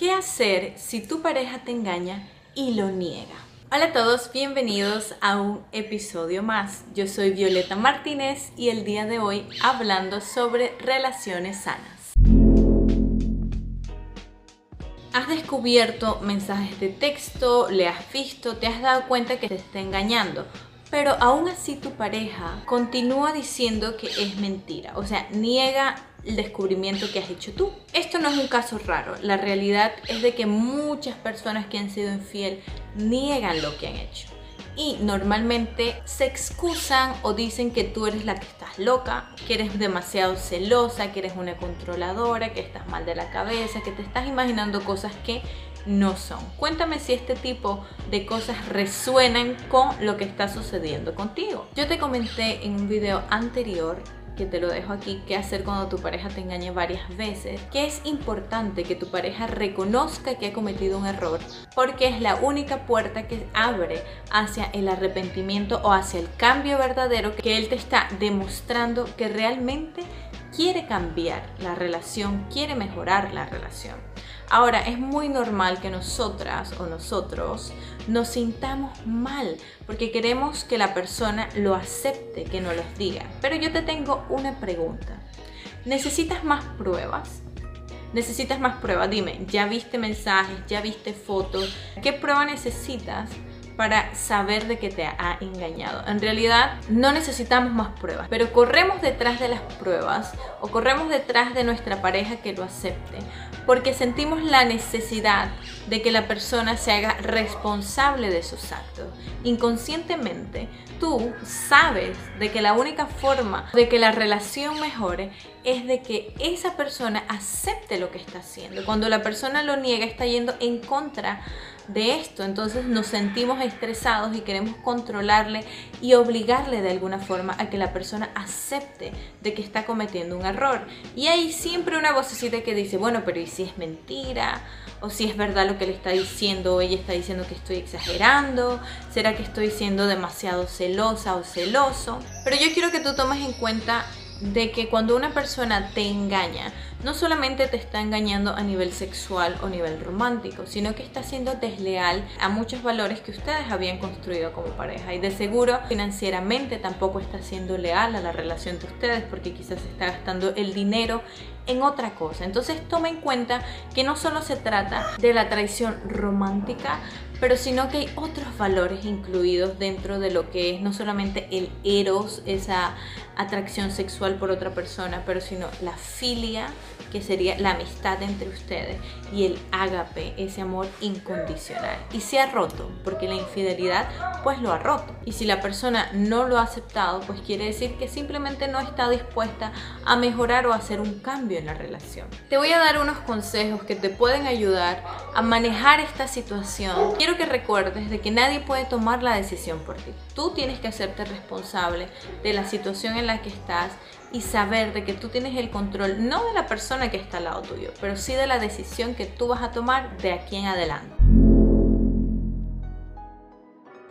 ¿Qué hacer si tu pareja te engaña y lo niega? Hola a todos, bienvenidos a un episodio más. Yo soy Violeta Martínez y el día de hoy hablando sobre relaciones sanas. Has descubierto mensajes de texto, le has visto, te has dado cuenta que te está engañando, pero aún así tu pareja continúa diciendo que es mentira, o sea, niega el descubrimiento que has hecho tú. Esto no es un caso raro, la realidad es de que muchas personas que han sido infiel niegan lo que han hecho. Y normalmente se excusan o dicen que tú eres la que estás loca, que eres demasiado celosa, que eres una controladora, que estás mal de la cabeza, que te estás imaginando cosas que no son. Cuéntame si este tipo de cosas resuenan con lo que está sucediendo contigo. Yo te comenté en un video anterior que te lo dejo aquí, qué hacer cuando tu pareja te engañe varias veces, que es importante que tu pareja reconozca que ha cometido un error, porque es la única puerta que abre hacia el arrepentimiento o hacia el cambio verdadero que él te está demostrando que realmente quiere cambiar la relación, quiere mejorar la relación. Ahora, es muy normal que nosotras o nosotros nos sintamos mal porque queremos que la persona lo acepte, que nos los diga. Pero yo te tengo una pregunta. ¿Necesitas más pruebas? ¿Necesitas más pruebas? Dime, ¿ya viste mensajes? ¿Ya viste fotos? ¿Qué prueba necesitas para saber de que te ha engañado. En realidad no necesitamos más pruebas, pero corremos detrás de las pruebas o corremos detrás de nuestra pareja que lo acepte, porque sentimos la necesidad de que la persona se haga responsable de sus actos. Inconscientemente, tú sabes de que la única forma de que la relación mejore es de que esa persona acepte lo que está haciendo. Cuando la persona lo niega, está yendo en contra de esto. Entonces nos sentimos estresados y queremos controlarle y obligarle de alguna forma a que la persona acepte de que está cometiendo un error. Y hay siempre una vocecita que dice, bueno, pero ¿y si es mentira? ¿O si es verdad lo que le está diciendo? ¿O ella está diciendo que estoy exagerando? ¿Será que estoy siendo demasiado celosa o celoso? Pero yo quiero que tú tomes en cuenta de que cuando una persona te engaña, no solamente te está engañando a nivel sexual o nivel romántico, sino que está siendo desleal a muchos valores que ustedes habían construido como pareja. Y de seguro financieramente tampoco está siendo leal a la relación de ustedes porque quizás está gastando el dinero en otra cosa. Entonces toma en cuenta que no solo se trata de la traición romántica, pero sino que hay otros valores incluidos dentro de lo que es no solamente el eros, esa atracción sexual por otra persona, pero sino la filia, que sería la amistad entre ustedes, y el ágape, ese amor incondicional. Y se ha roto, porque la infidelidad pues lo ha roto. Y si la persona no lo ha aceptado, pues quiere decir que simplemente no está dispuesta a mejorar o a hacer un cambio en la relación. Te voy a dar unos consejos que te pueden ayudar a manejar esta situación. Quiero que recuerdes de que nadie puede tomar la decisión por ti. Tú tienes que hacerte responsable de la situación en la que estás y saber de que tú tienes el control no de la persona que está al lado tuyo, pero sí de la decisión que tú vas a tomar de aquí en adelante.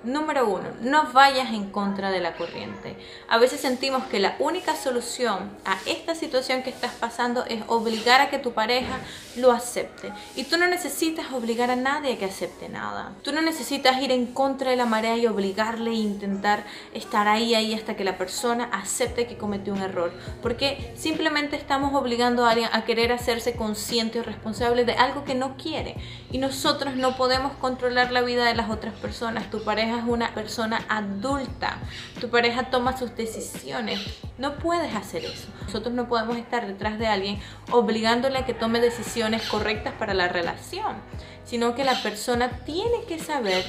Número uno, no vayas en contra de la corriente. A veces sentimos que la única solución a esta situación que estás pasando es obligar a que tu pareja lo acepte. Y tú no necesitas obligar a nadie a que acepte nada. Tú no necesitas ir en contra de la marea y obligarle e intentar estar ahí, ahí hasta que la persona acepte que cometió un error. Porque simplemente estamos obligando a alguien a querer hacerse consciente o responsable de algo que no quiere. Y nosotros no podemos controlar la vida de las otras personas. Tu pareja es una persona adulta, tu pareja toma sus decisiones, no puedes hacer eso. Nosotros no podemos estar detrás de alguien obligándole a que tome decisiones correctas para la relación, sino que la persona tiene que saber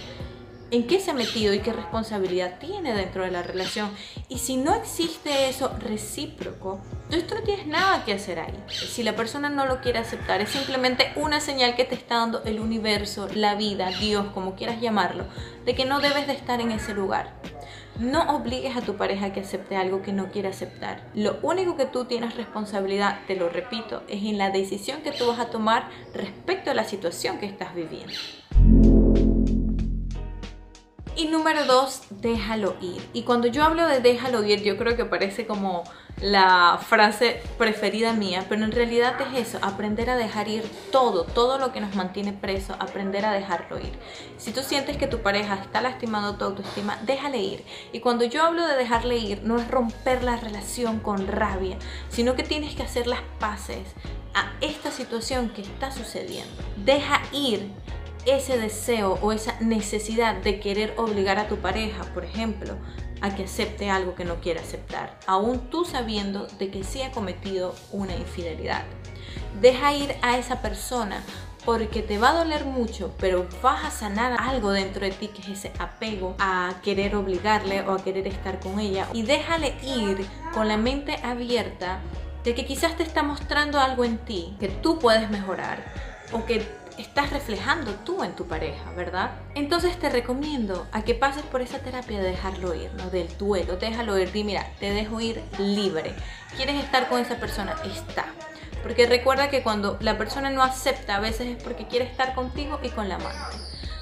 en qué se ha metido y qué responsabilidad tiene dentro de la relación. Y si no existe eso recíproco, tú no tienes nada que hacer ahí. Si la persona no lo quiere aceptar, es simplemente una señal que te está dando el universo, la vida, Dios, como quieras llamarlo, de que no debes de estar en ese lugar. No obligues a tu pareja que acepte algo que no quiere aceptar. Lo único que tú tienes responsabilidad, te lo repito, es en la decisión que tú vas a tomar respecto a la situación que estás viviendo. Y número dos, déjalo ir. Y cuando yo hablo de déjalo ir, yo creo que parece como la frase preferida mía, pero en realidad es eso, aprender a dejar ir todo, todo lo que nos mantiene preso, aprender a dejarlo ir. Si tú sientes que tu pareja está lastimando tu autoestima, déjale ir. Y cuando yo hablo de dejarle ir, no es romper la relación con rabia, sino que tienes que hacer las paces a esta situación que está sucediendo. Deja ir ese deseo o esa necesidad de querer obligar a tu pareja, por ejemplo, a que acepte algo que no quiere aceptar, aún tú sabiendo de que sí ha cometido una infidelidad. Deja ir a esa persona porque te va a doler mucho, pero vas a sanar algo dentro de ti que es ese apego a querer obligarle o a querer estar con ella y déjale ir con la mente abierta de que quizás te está mostrando algo en ti que tú puedes mejorar o que estás reflejando tú en tu pareja, ¿verdad? Entonces te recomiendo a que pases por esa terapia de dejarlo ir, ¿no? Del duelo, déjalo ir, di, mira, te dejo ir libre. ¿Quieres estar con esa persona? Está. Porque recuerda que cuando la persona no acepta, a veces es porque quiere estar contigo y con la amante.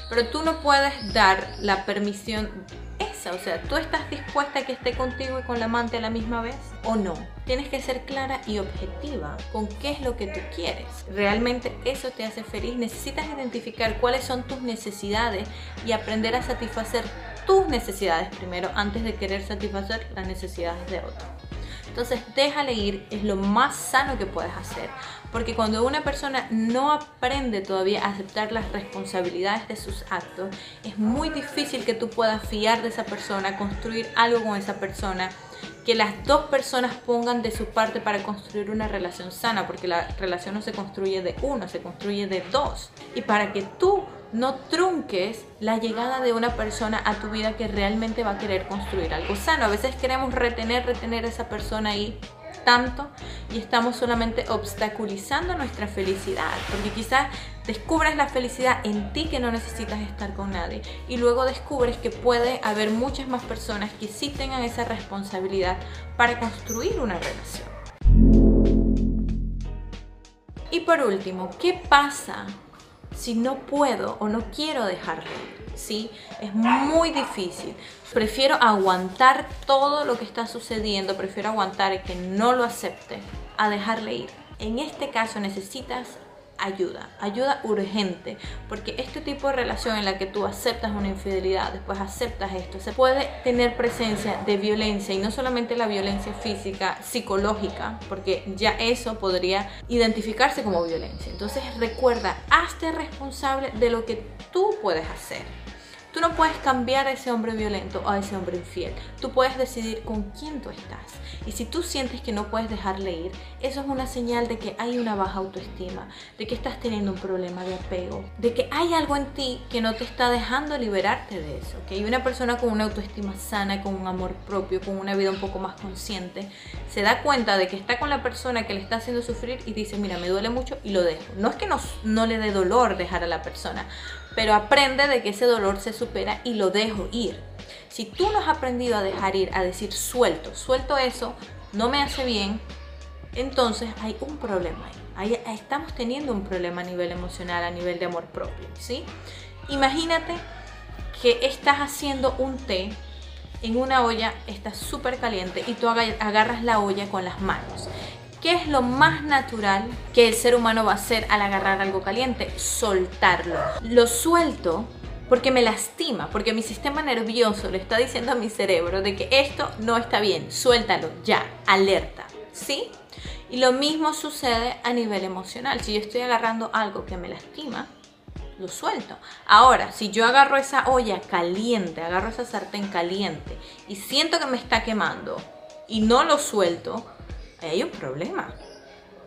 Pero tú no puedes dar la permisión esa, o sea, ¿tú estás dispuesta a que esté contigo y con la amante a la misma vez o no? Tienes que ser clara y objetiva con qué es lo que tú quieres. ¿Realmente eso te hace feliz? Necesitas identificar cuáles son tus necesidades y aprender a satisfacer tus necesidades primero antes de querer satisfacer las necesidades de otro. Entonces déjale ir, es lo más sano que puedes hacer. Porque cuando una persona no aprende todavía a aceptar las responsabilidades de sus actos, es muy difícil que tú puedas fiar de esa persona, construir algo con esa persona, que las dos personas pongan de su parte para construir una relación sana, porque la relación no se construye de uno, se construye de dos. Y para que tú no trunques la llegada de una persona a tu vida que realmente va a querer construir algo sano. A veces queremos retener, retener a esa persona ahí tanto y estamos solamente obstaculizando nuestra felicidad, porque quizás descubres la felicidad en ti que no necesitas estar con nadie y luego descubres que puede haber muchas más personas que sí tengan esa responsabilidad para construir una relación. Y por último, ¿qué pasa si no puedo o no quiero dejarlo? ¿sí? Es muy difícil. Prefiero aguantar todo lo que está sucediendo, prefiero aguantar que no lo acepte a dejarle ir. En este caso necesitas ayuda, ayuda urgente, porque este tipo de relación en la que tú aceptas una infidelidad, después aceptas esto, se puede tener presencia de violencia y no solamente la violencia física, psicológica, porque ya eso podría identificarse como violencia. Entonces recuerda, hazte responsable de lo que tú puedes hacer. Tú no puedes cambiar a ese hombre violento o a ese hombre infiel. Tú puedes decidir con quién tú estás. Y si tú sientes que no puedes dejarle ir, eso es una señal de que hay una baja autoestima, de que estás teniendo un problema de apego, de que hay algo en ti que no te está dejando liberarte de eso. Hay una persona con una autoestima sana, con un amor propio, con una vida un poco más consciente, se da cuenta de que está con la persona que le está haciendo sufrir y dice, mira, me duele mucho y lo dejo. No es que no le dé dolor dejar a la persona, pero aprende de que ese dolor se supera y lo dejo ir. Si tú no has aprendido a dejar ir, a decir suelto, suelto eso, no me hace bien, entonces hay un problema ahí. ahí estamos teniendo un problema a nivel emocional, a nivel de amor propio, ¿sí? Imagínate que estás haciendo un té en una olla, está súper caliente y tú agarras la olla con las manos. ¿Qué es lo más natural que el ser humano va a hacer al agarrar algo caliente? Soltarlo. Lo suelto porque me lastima, porque mi sistema nervioso le está diciendo a mi cerebro de que esto no está bien, suéltalo, ya, alerta, ¿sí? Y lo mismo sucede a nivel emocional. Si yo estoy agarrando algo que me lastima, lo suelto. Ahora, si yo agarro esa olla caliente, agarro esa sartén caliente y siento que me está quemando y no lo suelto, hay un problema.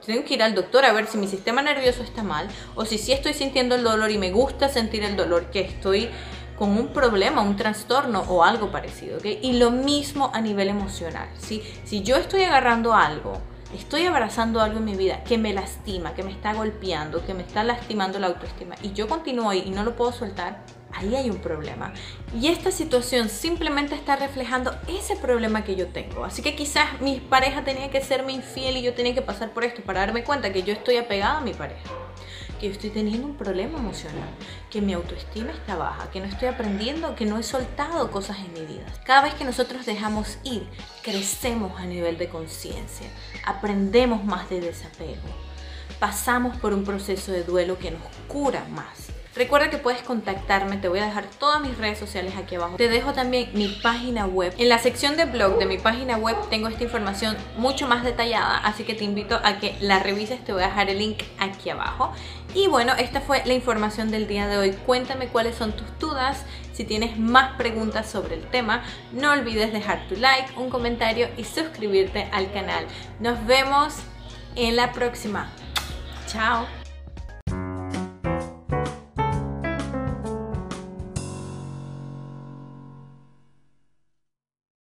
Tengo que ir al doctor a ver si mi sistema nervioso está mal o si sí estoy sintiendo el dolor y me gusta sentir el dolor, que estoy con un problema, un trastorno o algo parecido. Y lo mismo a nivel emocional. ¿sí? Si yo estoy agarrando algo, estoy abrazando algo en mi vida que me lastima, que me está golpeando, que me está lastimando la autoestima y yo continúo ahí y no lo puedo soltar, ahí hay un problema. Y esta situación simplemente está reflejando ese problema que yo tengo. Así que quizás mi pareja tenía que serme infiel y yo tenía que pasar por esto para darme cuenta que yo estoy apegada a mi pareja. que yo estoy teniendo un problema emocional, que mi autoestima está baja, que no estoy aprendiendo, que no he soltado cosas en mi vida. Cada vez que nosotros dejamos ir, crecemos a nivel de conciencia, aprendemos más de desapego, pasamos por un proceso de duelo que nos cura más. Recuerda que puedes contactarme, te voy a dejar todas mis redes sociales aquí abajo. Te dejo también mi página web. En la sección de blog de mi página web tengo esta información mucho más detallada, así que te invito a que la revises, te voy a dejar el link aquí abajo. Y bueno, esta fue la información del día de hoy. Cuéntame cuáles son tus dudas, si tienes más preguntas sobre el tema, no olvides dejar tu like, un comentario y suscribirte al canal. Nos vemos en la próxima. Chao.